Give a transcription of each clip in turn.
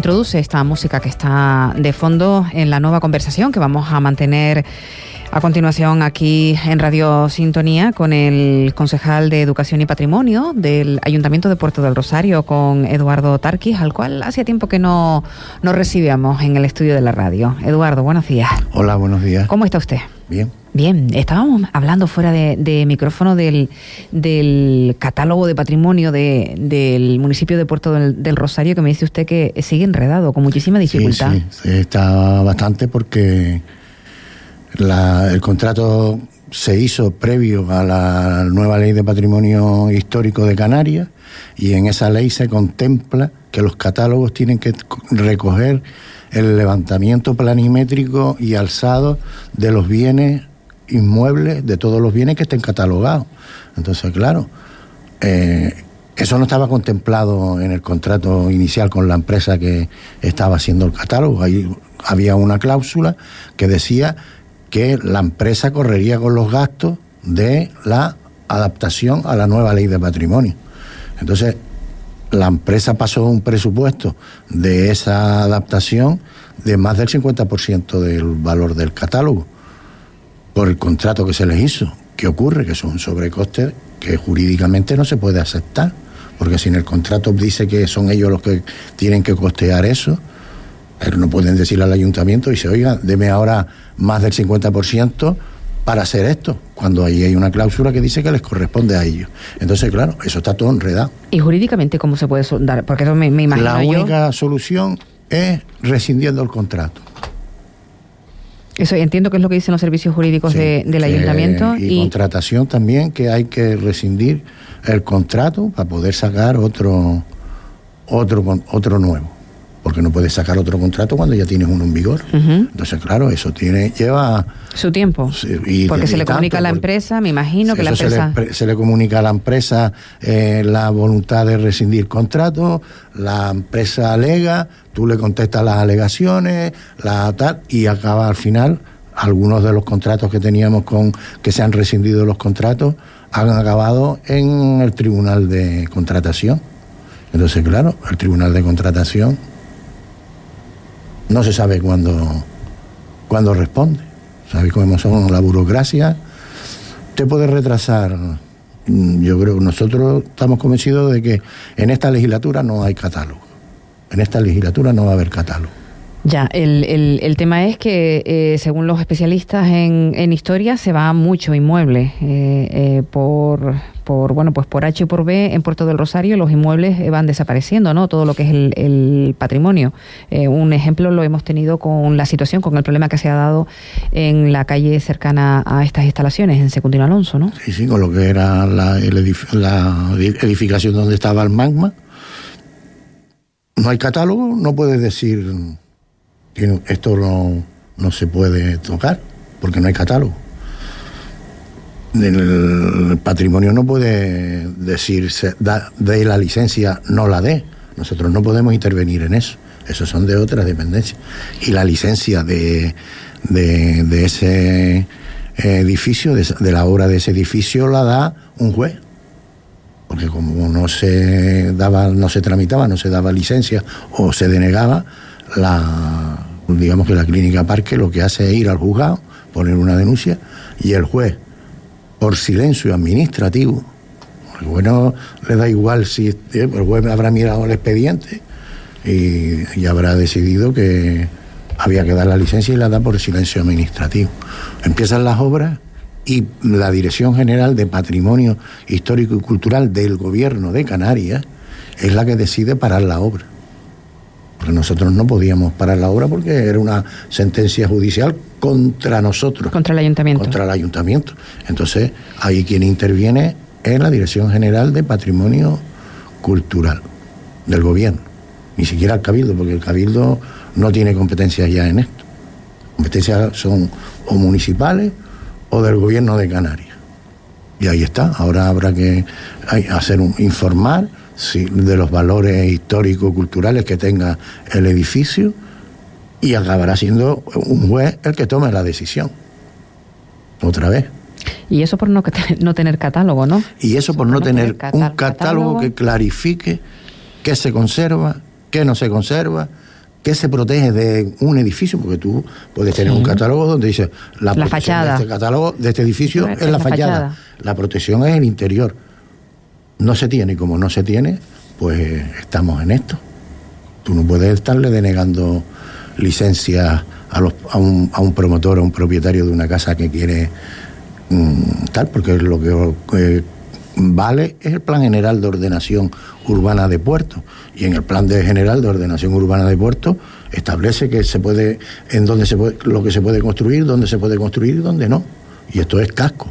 introduce esta música que está de fondo en la nueva conversación que vamos a mantener a continuación aquí en Radio Sintonía con el concejal de Educación y Patrimonio del Ayuntamiento de Puerto del Rosario, con Eduardo Tarquis, al cual hacía tiempo que no, no recibíamos en el estudio de la radio. Eduardo, buenos días. Hola, buenos días. ¿Cómo está usted? Bien. Bien, estábamos hablando fuera de, micrófono del, del, catálogo de patrimonio de, del municipio de Puerto del, Rosario, que me dice usted que sigue enredado, con muchísima dificultad. Sí, sí, está bastante porque el contrato se hizo previo a la nueva ley de patrimonio histórico de Canarias y en esa ley se contempla que los catálogos tienen que recoger el levantamiento planimétrico y alzado de los bienes inmuebles, de todos los bienes que estén catalogados. Entonces, claro, eh, eso no estaba contemplado en el contrato inicial con la empresa que estaba haciendo el catálogo. Ahí había una cláusula que decía que la empresa correría con los gastos de la adaptación a la nueva ley de patrimonio. Entonces, la empresa pasó un presupuesto de esa adaptación de más del 50% del valor del catálogo por el contrato que se les hizo. ¿Qué ocurre? Que son sobrecostes que jurídicamente no se puede aceptar, porque si en el contrato dice que son ellos los que tienen que costear eso, pero no pueden decirle al ayuntamiento y se oiga, deme ahora más del 50% para hacer esto, cuando ahí hay una cláusula que dice que les corresponde a ellos. Entonces, claro, eso está todo enredado. ¿Y jurídicamente cómo se puede dar? Porque eso me, imagino La única solución es rescindiendo el contrato. Eso entiendo que es lo que dicen los servicios jurídicos del ayuntamiento. Y, y, contratación también, que hay que rescindir el contrato para poder sacar otro, otro, otro nuevo porque no puedes sacar otro contrato cuando ya tienes uno en vigor. Entonces, claro, eso tiene lleva su tiempo. porque se le comunica a la empresa, me imagino que la empresa se le, comunica a la empresa eh, la voluntad de rescindir contrato, la empresa alega, tú le contestas las alegaciones, la tal y acaba al final algunos de los contratos que teníamos con que se han rescindido los contratos han acabado en el tribunal de contratación. Entonces, claro, el tribunal de contratación no se sabe cuándo, cuándo responde. ¿Sabéis cómo son la burocracia? Te puede retrasar. Mm, yo creo que nosotros estamos convencidos de que en esta legislatura no hay catálogo. En esta legislatura no va a haber catálogo. Ya, el, el, tema es que, eh, según los especialistas en, en, historia, se va mucho inmueble eh, eh, por, por, bueno, pues por H y por B en Puerto del Rosario los inmuebles van desapareciendo, ¿no? Todo lo que es el, patrimonio. un ejemplo lo hemos tenido con la situación, con el problema que se ha dado en la calle cercana a estas instalaciones, en Secundino Alonso, ¿no? Sí, sí, con lo que era la, la edificación donde estaba el magma. No hay catálogo, no puedes decir esto no, no se puede tocar porque no hay catálogo. El patrimonio no puede decirse, de la licencia, no la dé. Nosotros no podemos intervenir en eso. Esos son de otras dependencias. Y la licencia de, de, ese edificio, de, de, la obra de ese edificio, la da un juez. Porque como no se daba, no se tramitaba, no se daba licencia o se denegaba, la, digamos que la clínica Parque lo que hace es ir al juzgado, poner una denuncia y el juez, por silencio administrativo, el juez no le da igual si eh, el juez habrá mirado el expediente y, habrá decidido que había que dar la licencia y la da por silencio administrativo. Empiezan las obras y la Dirección General de Patrimonio Histórico y Cultural del Gobierno de Canarias es la que decide parar la obra porque nosotros no podíamos parar la obra porque era una sentencia judicial contra nosotros. Contra el ayuntamiento. Contra el ayuntamiento. Entonces, ahí quien interviene es la Dirección General de Patrimonio Cultural del gobierno. Ni siquiera el Cabildo, porque el Cabildo no tiene competencias ya en esto. Competencias son o municipales o del gobierno de Canarias. Y ahí está. Ahora habrá que hacer un informar de los valores históricos, culturales que tenga el edificio y acabará siendo un juez el que tome la decisión. Otra vez. Y eso por no, no tener catálogo, ¿no? Y eso por, no, tener, un catálogo, que clarifique qué se conserva, qué no se conserva, qué se protege de un edificio, porque tú puedes tener un catálogo donde dice la, fachada de este catálogo, de este edificio es, la, fachada. La protección es el interior. No se tiene, y como no se tiene, pues estamos en esto. Tú no puedes estarle denegando licencias a, los, a, un, a un promotor o un propietario de una casa que quiere mm, tal, porque lo que eh, vale es el Plan General de Ordenación Urbana de Puerto. Y en el Plan General de Ordenación Urbana de Puerto establece que se puede, en dónde se puede, lo que se puede construir, dónde se puede construir y dónde no. Y esto es casco,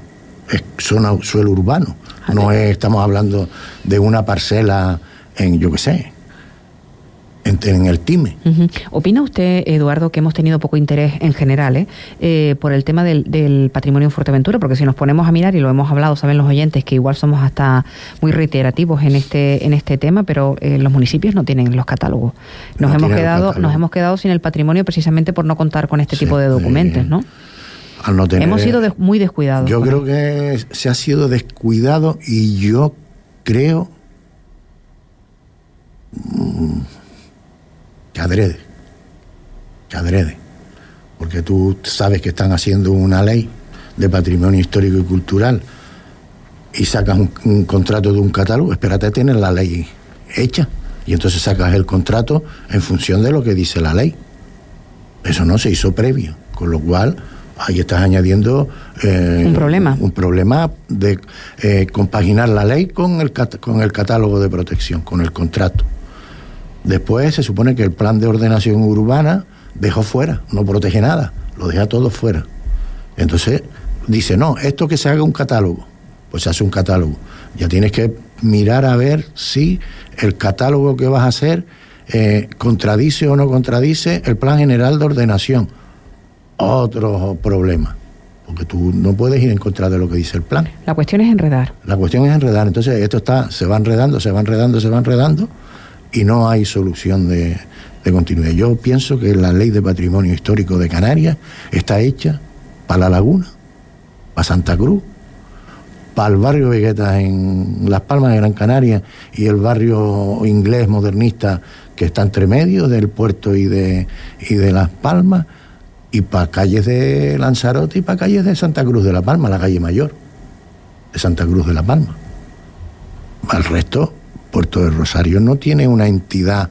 es zona, suelo urbano. No es, estamos hablando de una parcela en, yo qué sé, en, el TIME. ¿Opina usted, Eduardo, que hemos tenido poco interés en general eh, eh, por el tema del, patrimonio en Fuerteventura? Porque si nos ponemos a mirar, y lo hemos hablado, saben los oyentes, que igual somos hasta muy reiterativos en este, en este tema, pero eh, los municipios no tienen los catálogos. Nos, hemos quedado, nos hemos quedado sin el patrimonio precisamente por no contar con este tipo de documentos, ¿no? Hemos sido muy descuidados. Yo creo que se ha sido descuidado y yo creo mm, que adrede, que adrede, porque tú sabes que están haciendo una ley de patrimonio histórico y cultural y sacas un, contrato de un catálogo, espérate a tener la ley hecha y entonces sacas el contrato en función de lo que dice la ley. Eso no se hizo previo, con lo cual ahí estás añadiendo eh, un problema. Un problema de eh, compaginar la ley con el, con el catálogo de protección, con el contrato. Después se supone que el plan de ordenación urbana dejó fuera, no protege nada, lo deja todo fuera. Entonces dice, no, esto que se haga un catálogo, pues se hace un catálogo. Ya tienes que mirar a ver si el catálogo que vas a hacer eh, contradice o no contradice el plan general de ordenación. Otro problema, porque tú no puedes ir en contra de lo que dice el plan. La cuestión es enredar. La cuestión es enredar. Entonces esto está, se va enredando, se va enredando, se va enredando y no hay solución de, continuidad. Yo pienso que la ley de patrimonio histórico de Canarias está hecha para la laguna, para Santa Cruz, para el barrio Vegueta en Las Palmas de Gran Canaria y el barrio inglés modernista que está entre medio del puerto y de, y de Las Palmas, y para calles de Lanzarote y para calles de Santa Cruz de La Palma, la calle mayor de Santa Cruz de La Palma. Al resto, Puerto del Rosario no tiene una entidad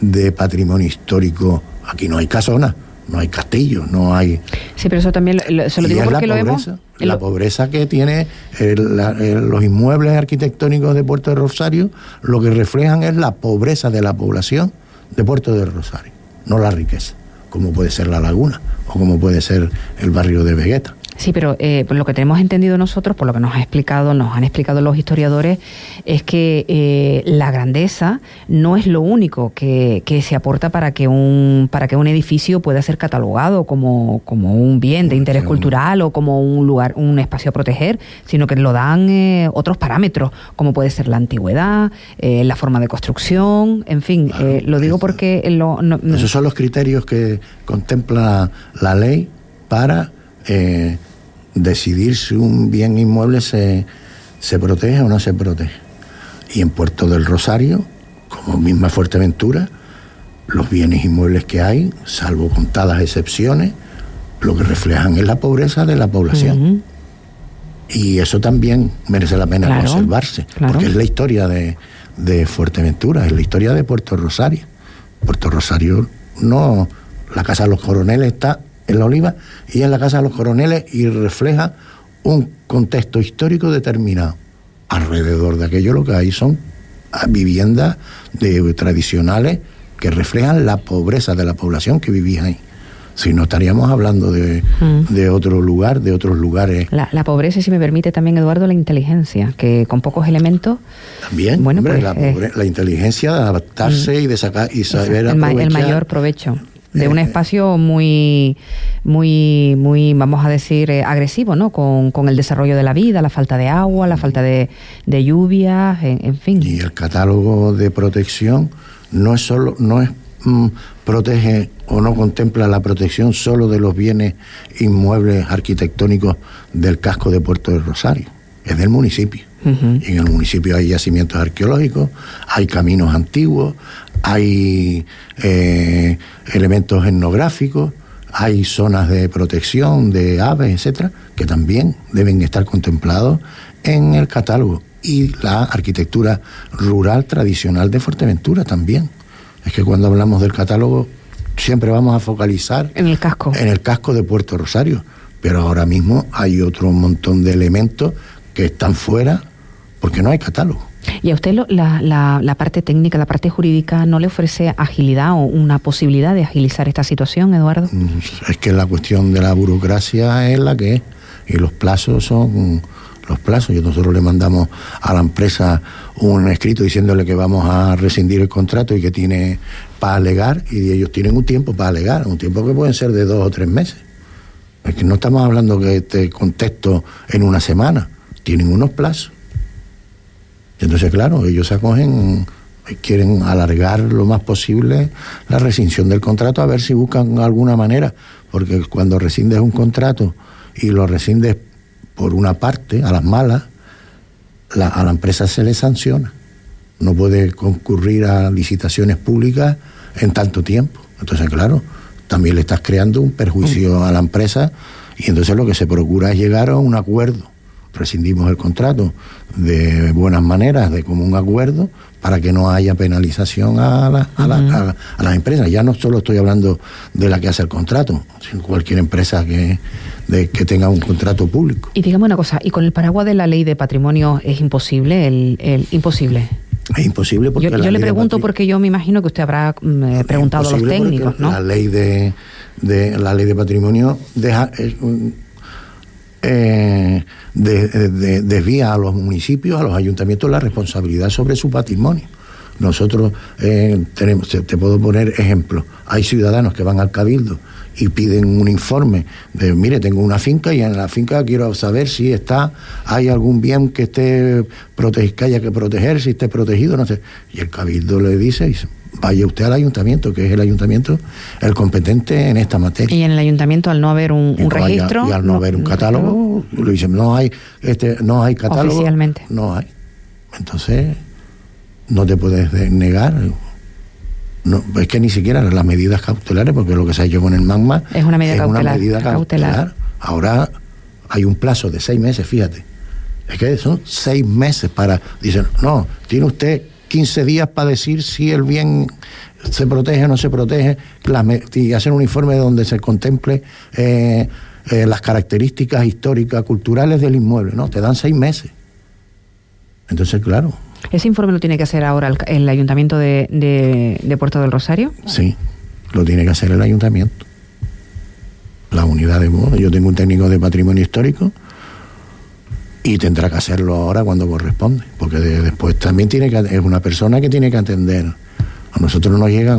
de patrimonio histórico. Aquí no hay casona, no hay castillo, no hay. Sí, pero eso también se lo digo porque lo vemos. La pobreza que tiene los inmuebles arquitectónicos de Puerto del Rosario, lo que reflejan es la pobreza de la población de Puerto del Rosario, no la riqueza, como puede ser la laguna o como puede ser el barrio de Vegueta. Sí, pero eh, por lo que tenemos entendido nosotros, por lo que nos ha explicado, nos han explicado los historiadores, es que eh, la grandeza no es lo único que, se aporta para que un para que un edificio pueda ser catalogado como, como un bien de interés cultural o como un lugar, un espacio a proteger, sino que lo dan eh, otros parámetros, como puede ser la antigüedad, la forma de construcción, en fin. lo digo porque lo, esos son los criterios que contempla la ley para decidir si un bien inmueble se, se protege o no se protege. Y en Puerto del Rosario, como misma Fuerteventura, los bienes inmuebles que hay, salvo contadas excepciones, lo que reflejan es la pobreza de la población. Y eso también merece la pena conservarse, porque es la historia de, de, Fuerteventura, es la historia de Puerto Rosario. Puerto Rosario no, la Casa de los Coroneles está en la Oliva y en la Casa de los Coroneles y refleja un contexto histórico determinado. Alrededor de aquello lo que hay son viviendas de, tradicionales que reflejan la pobreza de la población que vivía ahí. Si no estaríamos hablando de, mm. de otro lugar, de otros lugares. La, pobreza, si me permite también, Eduardo, la inteligencia, que con pocos elementos. También, bueno, pues, eh, la, inteligencia de adaptarse mm. y de sacar y saber el, el mayor provecho de un espacio muy, muy, muy, vamos a decir, eh, agresivo, ¿no? Con, el desarrollo de la vida, la falta de agua, la falta de, de lluvia, en, fin. Y el catálogo de protección no es solo, no es mm, protege o no contempla la protección solo de los bienes inmuebles arquitectónicos del casco de Puerto del Rosario, es del municipio. Y en el municipio hay yacimientos arqueológicos, hay caminos antiguos, hay eh, elementos etnográficos, hay zonas de protección de aves, etcétera, que también deben estar contemplados en el catálogo. Y la arquitectura rural tradicional de Fuerteventura también. Es que cuando hablamos del catálogo siempre vamos a focalizar en el casco. En el casco de Puerto Rosario. Pero ahora mismo hay otro montón de elementos que están fuera porque no hay catálogo. ¿Y a usted la, la, parte técnica, la parte jurídica, no le ofrece agilidad o una posibilidad de agilizar esta situación, Eduardo? Mm, es que la cuestión de la burocracia es la que es y los plazos son los plazos. Y nosotros le mandamos a la empresa un escrito diciéndole que vamos a rescindir el contrato y que tiene para alegar, y ellos tienen un tiempo para alegar, un tiempo que pueden ser de dos o tres meses. Es que no estamos hablando que te contesto en una semana, tienen unos plazos. Entonces, claro, ellos se acogen, quieren alargar lo más posible la rescisión del contrato a ver si buscan alguna manera, porque cuando rescindes un contrato y lo rescindes por una parte, a las malas, a la empresa se le sanciona. No puede concurrir a licitaciones públicas en tanto tiempo. Entonces, claro, también le estás creando un perjuicio a la empresa y entonces lo que se procura es llegar a un acuerdo rescindimos el contrato de buenas maneras, de común acuerdo, para que no haya penalización a, a, las empresas. Ya no solo estoy hablando de la que hace el contrato, sino cualquier empresa que, que tenga un contrato público. Y dígame una cosa, ¿y con el paraguas de la ley de patrimonio es imposible? El, el imposible. Es imposible porque... Yo, yo le pregunto porque yo me imagino que usted habrá mm, eh, preguntado a los técnicos, ¿no? La ley de, de, la ley de patrimonio deja... Eh, de, desvía a los municipios, a los ayuntamientos la responsabilidad sobre su patrimonio. Nosotros eh, tenemos, te, puedo poner ejemplos, hay ciudadanos que van al cabildo y piden un informe de, mire, tengo una finca y en la finca quiero saber si está, hay algún bien que esté que haya que proteger, si esté protegido, no sé. Y el cabildo le dice, vaya usted al ayuntamiento, que es el ayuntamiento el competente en esta materia. Y en el ayuntamiento, al no haber un, registro. y al no, haber un catálogo, le dicen, no hay, este, no hay catálogo. Oficialmente. No hay. Entonces, no te puedes negar. No, es que ni siquiera las medidas cautelares, porque lo que se ha hecho con el magma es una medida, cautelar, cautelar. Ahora hay un plazo de seis meses, fíjate. Es que son seis meses para. Dicen, no, tiene usted 15 días para decir si el bien se protege o no se protege y hacer un informe donde se contemple eh, eh, las características históricas, culturales del inmueble. No, te dan seis meses. Entonces, claro. ¿Ese informe lo tiene que hacer ahora el, Ayuntamiento de, de, Puerto del Rosario? Sí, lo tiene que hacer el Ayuntamiento. La unidad de... Yo tengo un técnico de patrimonio histórico y tendrá que hacerlo ahora cuando corresponde, porque después también tiene que es una persona que tiene que atender. A nosotros nos llega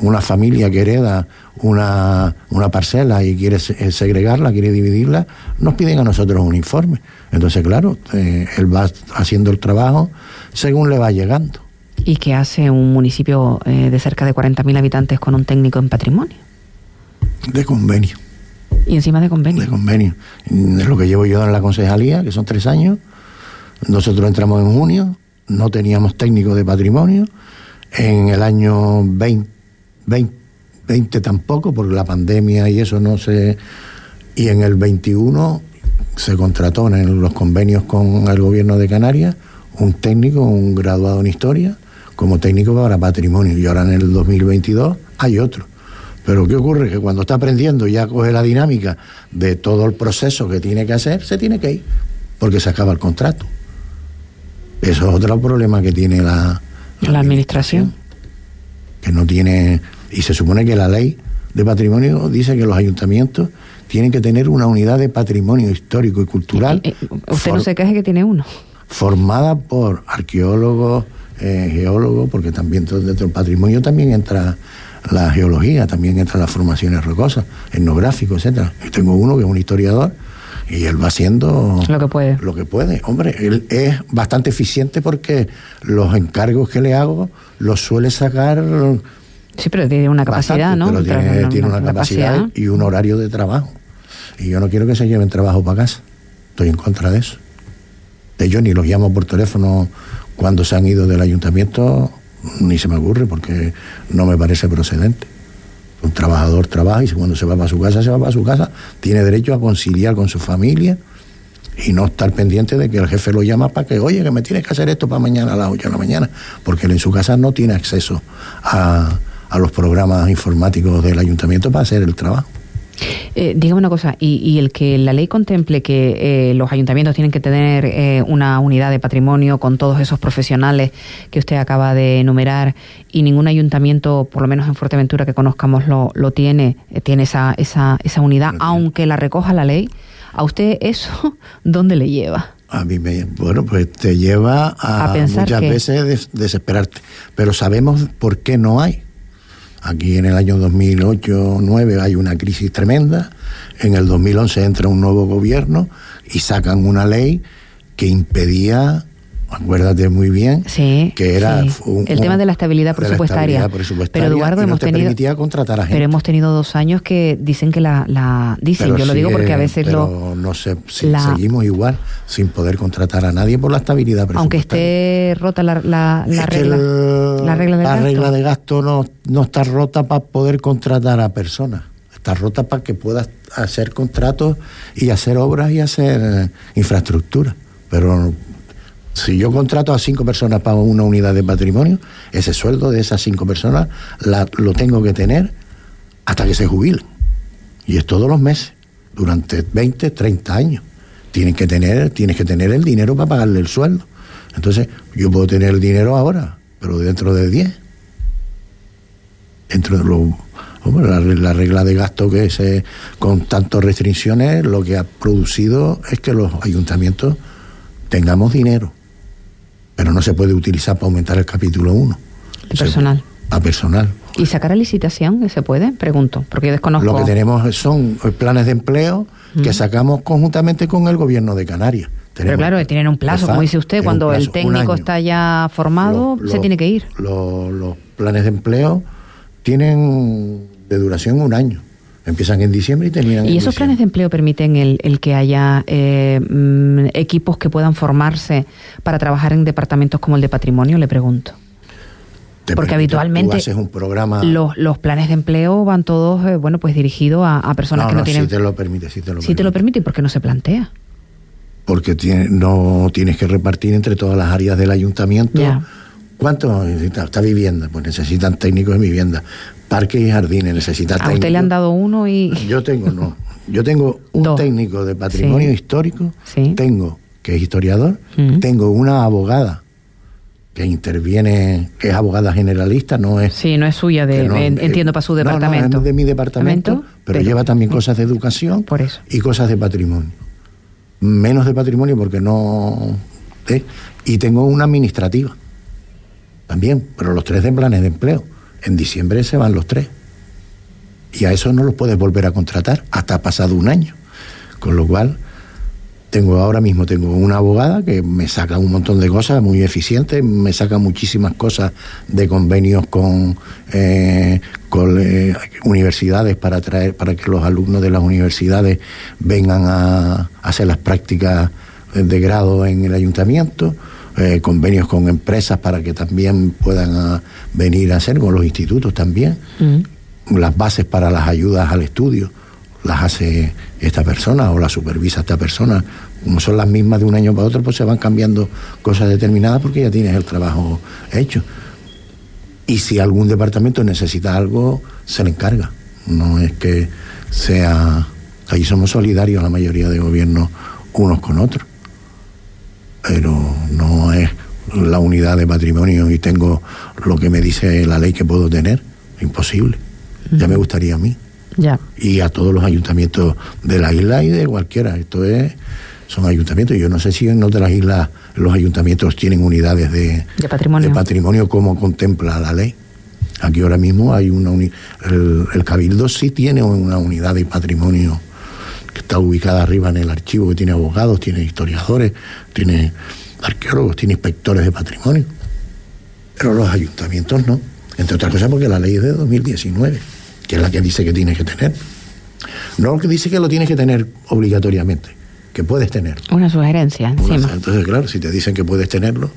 una familia que hereda una, una parcela y quiere segregarla, quiere dividirla, nos piden a nosotros un informe. Entonces, claro, eh, él va haciendo el trabajo según le va llegando. ¿Y qué hace un municipio eh, de cerca de 40.000 habitantes con un técnico en patrimonio? De convenio. Y encima de convenio. De convenio. Es lo que llevo yo en la concejalía, que son tres años. Nosotros entramos en junio, no teníamos técnico de patrimonio. En el año 20, 20, tampoco, porque la pandemia y eso no se. Y en el 21 se contrató en los convenios con el gobierno de Canarias un técnico, un graduado en historia, como técnico para patrimonio. Y ahora en el 2022 hay otro. Pero ¿qué ocurre? Que cuando está aprendiendo ya coge la dinámica de todo el proceso que tiene que hacer, se tiene que ir, porque se acaba el contrato. Eso es otro problema que tiene la, la, administración. Que no tiene. Y se supone que la ley de patrimonio dice que los ayuntamientos tienen que tener una unidad de patrimonio histórico y cultural. Eh, eh, usted no se queje que tiene uno. Formada por arqueólogos, eh, geólogos, porque también dentro del patrimonio también entra la geología, también entra las formaciones rocosas, etnográfico, etcétera. Yo tengo uno que es un historiador y él va haciendo lo que puede. Lo que puede. Hombre, él es bastante eficiente porque los encargos que le hago los suele sacar. Sí, pero tiene una capacidad, ¿no? Pero tiene, una, capacidad, y un horario de trabajo. Y yo no quiero que se lleven trabajo para casa. Estoy en contra de eso. De ni los llamo por teléfono cuando se han ido del ayuntamiento ni se me ocurre porque no me parece procedente. Un trabajador trabaja y cuando se va para su casa, se va para su casa, tiene derecho a conciliar con su familia y no estar pendiente de que el jefe lo llama para que, oye, que me tienes que hacer esto para mañana a las 8 de la mañana, porque él en su casa no tiene acceso a, a los programas informáticos del ayuntamiento para hacer el trabajo. Eh, dígame una cosa, y, el que la ley contemple que eh, los ayuntamientos tienen que tener eh, una unidad de patrimonio con todos esos profesionales que usted acaba de enumerar y ningún ayuntamiento, por lo menos en Fuerteventura que conozcamos, lo, lo tiene, eh, tiene esa, esa, esa unidad, aunque la recoja la ley, ¿a usted eso dónde le lleva? A mí me, bueno, pues te lleva a, muchas veces desesperarte, pero sabemos por qué no hay. Aquí en el año 2008-2009 hay una crisis tremenda, en el 2011 entra un nuevo gobierno y sacan una ley que impedía acuérdate muy bien que era el tema de la estabilidad presupuestaria. pero Eduardo hemos tenido contratar a gente. pero hemos tenido dos años que dicen que la, dicen yo lo digo porque a veces pero no sé si seguimos igual sin poder contratar a nadie por la estabilidad presupuestaria aunque esté rota la, la, regla la regla de la gasto. regla de gasto no, no está rota para poder contratar a personas está rota para que puedas hacer contratos y hacer obras y hacer eh, infraestructura pero si yo contrato a cinco personas para una unidad de patrimonio, ese sueldo de esas cinco personas lo tengo que tener hasta que se jubilen. Y es todos los meses, durante 20, 30 años. Tienen que tener, tienes que tener el dinero para pagarle el sueldo. Entonces, yo puedo tener el dinero ahora, pero dentro de 10. Dentro de lo, la, regla de gasto que es con tantas restricciones, lo que ha producido es que los ayuntamientos tengamos dinero pero no se puede utilizar para aumentar el capítulo 1. El personal. A personal. ¿Y sacar a licitación se puede? Pregunto, porque yo desconozco. Lo que tenemos son planes de empleo que sacamos conjuntamente con el gobierno de Canarias. Pero claro, tienen un plazo, como dice usted, cuando el técnico está ya formado, se tiene que ir. los planes de empleo tienen de duración un año. Empiezan en diciembre y terminan ¿Y esos planes de empleo permiten el, que haya eh, mm, equipos que puedan formarse para trabajar en departamentos como el de patrimonio? Le pregunto. Porque habitualmente un programa... los, los, planes de empleo van todos eh, bueno pues dirigidos a, personas que no, tienen... Si te lo permite, si te lo permite. te lo permite, ¿y por qué no se plantea? Porque tiene, no tienes que repartir entre todas las áreas del ayuntamiento. ¿Cuánto necesita? Esta vivienda, pues necesitan técnicos de vivienda parques y jardines, necesita ¿A usted le han dado uno y...? Yo tengo, no. Yo tengo un técnico de patrimonio histórico, tengo, que es historiador, mm. tengo una abogada que interviene, que es abogada generalista, no es... Sí, no es suya, de, entiendo, para su departamento. No, es de mi departamento, pero, lleva también cosas de educación por eso. y cosas de patrimonio. Menos de patrimonio porque no... ¿eh? Y tengo una administrativa también, pero los tres de planes de empleo. En diciembre se van los tres. Y a eso no los puedes volver a contratar hasta pasado un año. Con lo cual, tengo ahora mismo tengo una abogada que me saca un montón de cosas muy eficientes, me saca muchísimas cosas de convenios con, eh, eh, universidades para traer, para que los alumnos de las universidades vengan a hacer las prácticas de grado en el ayuntamiento. Eh, convenios con empresas para que también puedan ah, venir a hacer, con los institutos también. Mm. Las bases para las ayudas al estudio las hace esta persona o las supervisa esta persona. Como son las mismas de un año para otro, pues se van cambiando cosas determinadas porque ya tienes el trabajo hecho. Y si algún departamento necesita algo, se le encarga. No es que sea... Ahí somos solidarios la mayoría de gobiernos unos con otros pero no es la unidad de patrimonio y tengo lo que me dice la ley que puedo tener. Imposible. Ya me gustaría a mí. Ya. Y a todos los ayuntamientos de la isla y de cualquiera. Esto es son ayuntamientos. Yo no sé si en otras islas los ayuntamientos tienen unidades de, patrimonio. patrimonio como contempla la ley. Aquí ahora mismo hay una el, el, Cabildo sí tiene una unidad de patrimonio que está ubicada arriba en el archivo, que tiene abogados, tiene historiadores, tiene arqueólogos, tiene inspectores de patrimonio. Pero los ayuntamientos no. Entre otras cosas porque la ley es de 2019, que es la que dice que tienes que tener. No que dice que lo tienes que tener obligatoriamente, que puedes tener. Una sugerencia encima. entonces, claro, si te dicen que puedes tenerlo,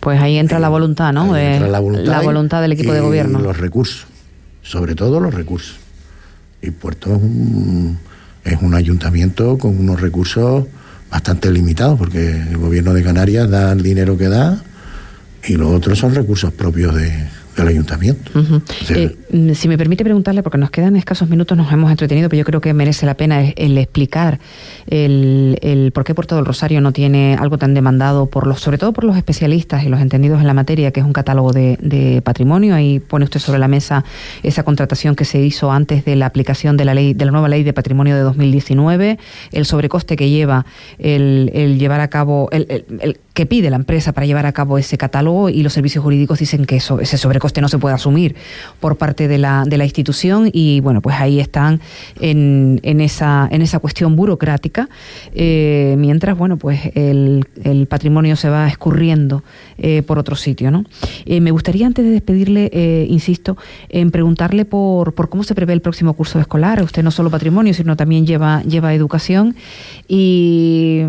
Pues ahí entra la voluntad, ¿no? entra la voluntad, del equipo de gobierno. Los recursos, sobre todo los recursos. Y Puerto es un, es un ayuntamiento con unos recursos bastante limitados, porque el gobierno de Canarias da el dinero que da y los otros son recursos propios de, del ayuntamiento. Eh, mm, si me permite preguntarle, porque nos quedan escasos minutos, nos hemos entretenido, pero yo creo que merece la pena el, explicar el, el, por qué Puerto del Rosario no tiene algo tan demandado, por los, sobre todo por los especialistas y los entendidos en la materia, que es un catálogo de, de patrimonio. Ahí pone usted sobre la mesa esa contratación que se hizo antes de la aplicación de la ley, de la nueva ley de patrimonio de 2019, el sobrecoste que lleva el, el llevar a cabo, el, el, que pide la empresa para llevar a cabo ese catálogo y los servicios jurídicos dicen que eso, ese sobrecoste coste no se puede asumir por parte de la, de la institución y bueno, pues ahí están en, en, esa, en esa cuestión burocrática, eh, mientras bueno, pues el, el, patrimonio se va escurriendo eh, por otro sitio. ¿no? Eh, me gustaría antes de despedirle, insisto, en preguntarle por, por cómo se prevé el próximo curso escolar. Usted no solo patrimonio, sino también lleva, lleva educación y,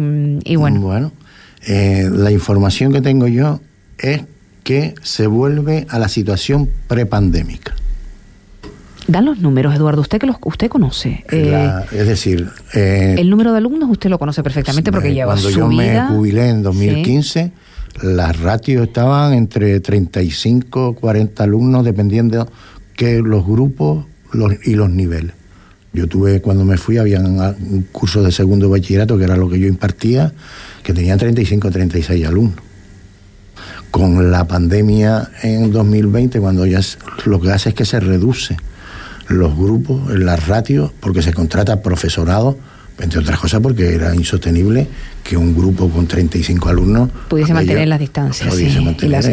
y bueno. Bueno, la información que tengo yo es que se vuelve a la situación prepandémica. Dan los números, Eduardo, usted que los usted conoce. Eh, es decir, eh, el número de alumnos usted lo conoce perfectamente porque lleva cuando su yo me jubilé en 2015, las ratios estaban entre 35 40 alumnos dependiendo que los grupos y los niveles. Yo tuve cuando me fui había un curso de segundo bachillerato que era lo que yo impartía que tenían 35 36 alumnos con la pandemia en 2020, cuando ya lo que hace es que se reduce los grupos, las ratios, porque se contrata profesorado, entre otras cosas porque era insostenible que un grupo con 35 alumnos pudiese mantener las distancias sí, y las,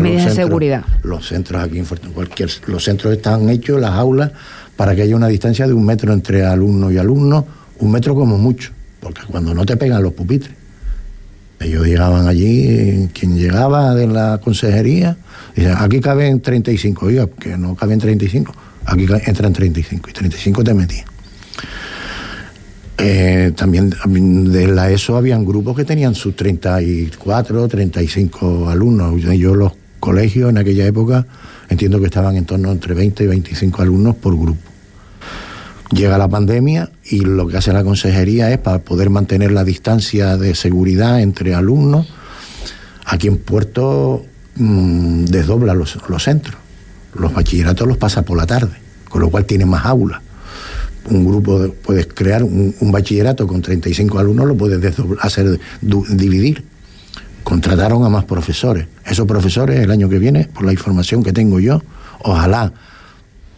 medidas de seguridad. Los centros aquí en cualquier, los centros están hechos, las aulas, para que haya una distancia de un metro entre alumno y alumno, un metro como mucho, porque cuando no te pegan los pupitres. Ellos llegaban allí, quien llegaba de la consejería, dice, aquí caben 35, oiga, que no caben 35, aquí entran 35, y 35 te metían. Eh, también de la ESO habían grupos que tenían sus 34, 35 alumnos. Yo los colegios en aquella época entiendo que estaban en torno entre 20 y 25 alumnos por grupo. Llega la pandemia y lo que hace la consejería es para poder mantener la distancia de seguridad entre alumnos. Aquí en Puerto mmm, desdobla los, los, centros. Los bachilleratos los pasa por la tarde, con lo cual tiene más aulas. Un grupo, puedes crear un, un, bachillerato con 35 alumnos, lo puedes hacer dividir. Contrataron a más profesores. Esos profesores el año que viene, por la información que tengo yo, ojalá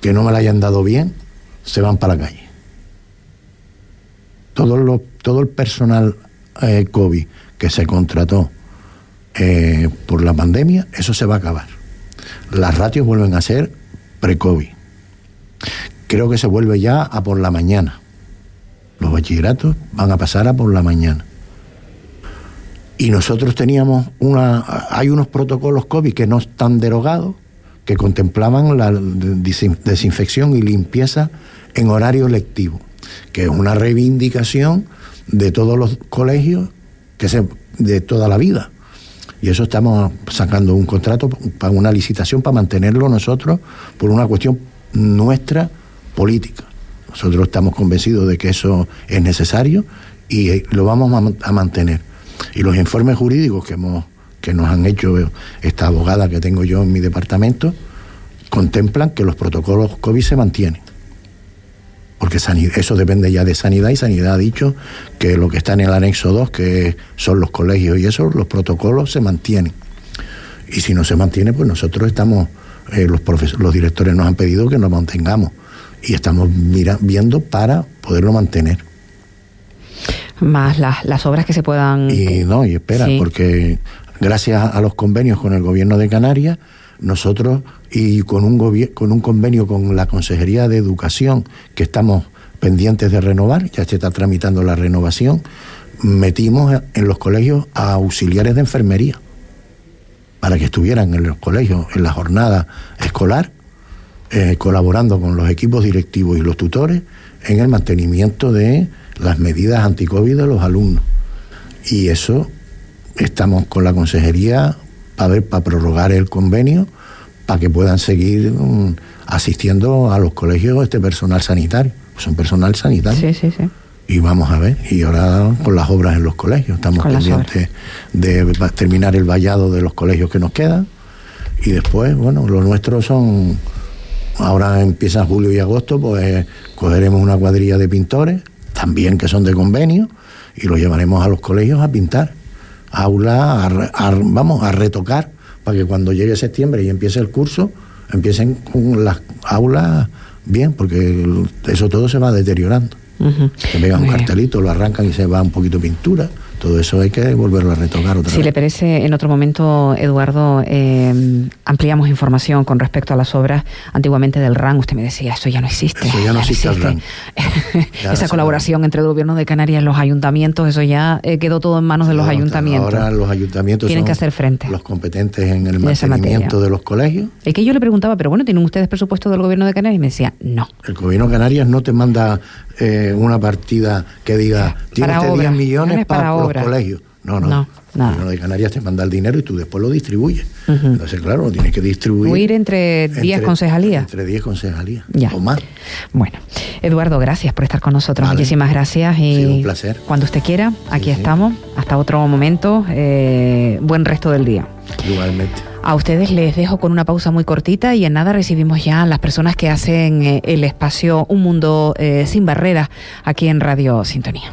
que no me la hayan dado bien, se van para la calle. Todo, lo, todo el personal eh, COVID que se contrató eh, por la pandemia, eso se va a acabar. Las ratios vuelven a ser pre-COVID. Creo que se vuelve ya a por la mañana. Los bachilleratos van a pasar a por la mañana. Y nosotros teníamos una. Hay unos protocolos COVID que no están derogados, que contemplaban la desinfección y limpieza en horario lectivo, que es una reivindicación de todos los colegios que se, de toda la vida. Y eso estamos sacando un contrato para una licitación para mantenerlo nosotros por una cuestión nuestra política. Nosotros estamos convencidos de que eso es necesario y eh, lo vamos a mantener. Y los informes jurídicos que hemos que nos han hecho esta abogada que tengo yo en mi departamento contemplan que los protocolos COVID se mantienen porque eso depende ya de sanidad y sanidad ha dicho que lo que está en el anexo 2, que son los colegios y eso, los protocolos se mantienen. Y si no se mantiene, pues nosotros estamos, eh, los, los directores nos han pedido que nos mantengamos y estamos mira viendo para poderlo mantener. Más las, las obras que se puedan... Y no, y espera, porque gracias a los convenios con el gobierno de Canarias, nosotros y con un, con un convenio con la Consejería de Educación que estamos pendientes de renovar, ya se está tramitando la renovación, metimos en los colegios a auxiliares de enfermería para que estuvieran en los colegios en la jornada escolar, eh, colaborando con los equipos directivos y los tutores en el mantenimiento de las medidas anticovid de los alumnos. Y eso estamos con la consejería para ver, para prorrogar el convenio, para que puedan seguir mm, asistiendo a los colegios este personal sanitario. Son personal sanitario. Sí, sí, sí. Y vamos a ver, y ahora con las obras en los colegios, estamos pendientes de terminar el vallado de los colegios que nos quedan. Y después, bueno, los nuestros son, ahora empieza julio y agosto, pues cogeremos una cuadrilla de pintores, también que son de convenio, y los llevaremos a los colegios a pintar, aula, vamos, a retocar, para que cuando llegue septiembre y empiece el curso, empiecen con las aulas bien, porque eso todo se va deteriorando. Se pega un cartelito, lo arrancan y se va un poquito de pintura todo eso hay que volverlo a retocar otra si le parece, en otro momento, Eduardo, eh, ampliamos información con respecto a las obras antiguamente del RAN. Usted me decía, eso ya no existe. Eso ya no existe, el RAN. Esa colaboración entre el gobierno de Canarias y los ayuntamientos, eso ya eh, quedó todo en manos de los ayuntamientos. Ahora los ayuntamientos tienen que hacer frente. Los competentes en el mantenimiento de los colegios. Es que yo le preguntaba, pero bueno, ¿tienen ustedes presupuesto del gobierno de Canarias? Y me decía, no. El gobierno de Canarias no te manda eh, una partida que diga, tiene 10 millones para, los colegios. No, no. no el de Canarias te manda el dinero y tú después lo distribuyes. Entonces, claro, lo tienes que distribuir. Huir entre 10 concejalías. Entre 10 concejalías. Ya. O más. Bueno, Eduardo, gracias por estar con nosotros. Muchísimas gracias. Y un placer. Cuando usted quiera, aquí estamos. Hasta otro momento. Eh, buen resto del día. A ustedes les dejo con una pausa muy cortita y en nada recibimos ya a las personas que hacen eh, el espacio Un Mundo eh, Sin Barreras aquí en Radio Sintonía.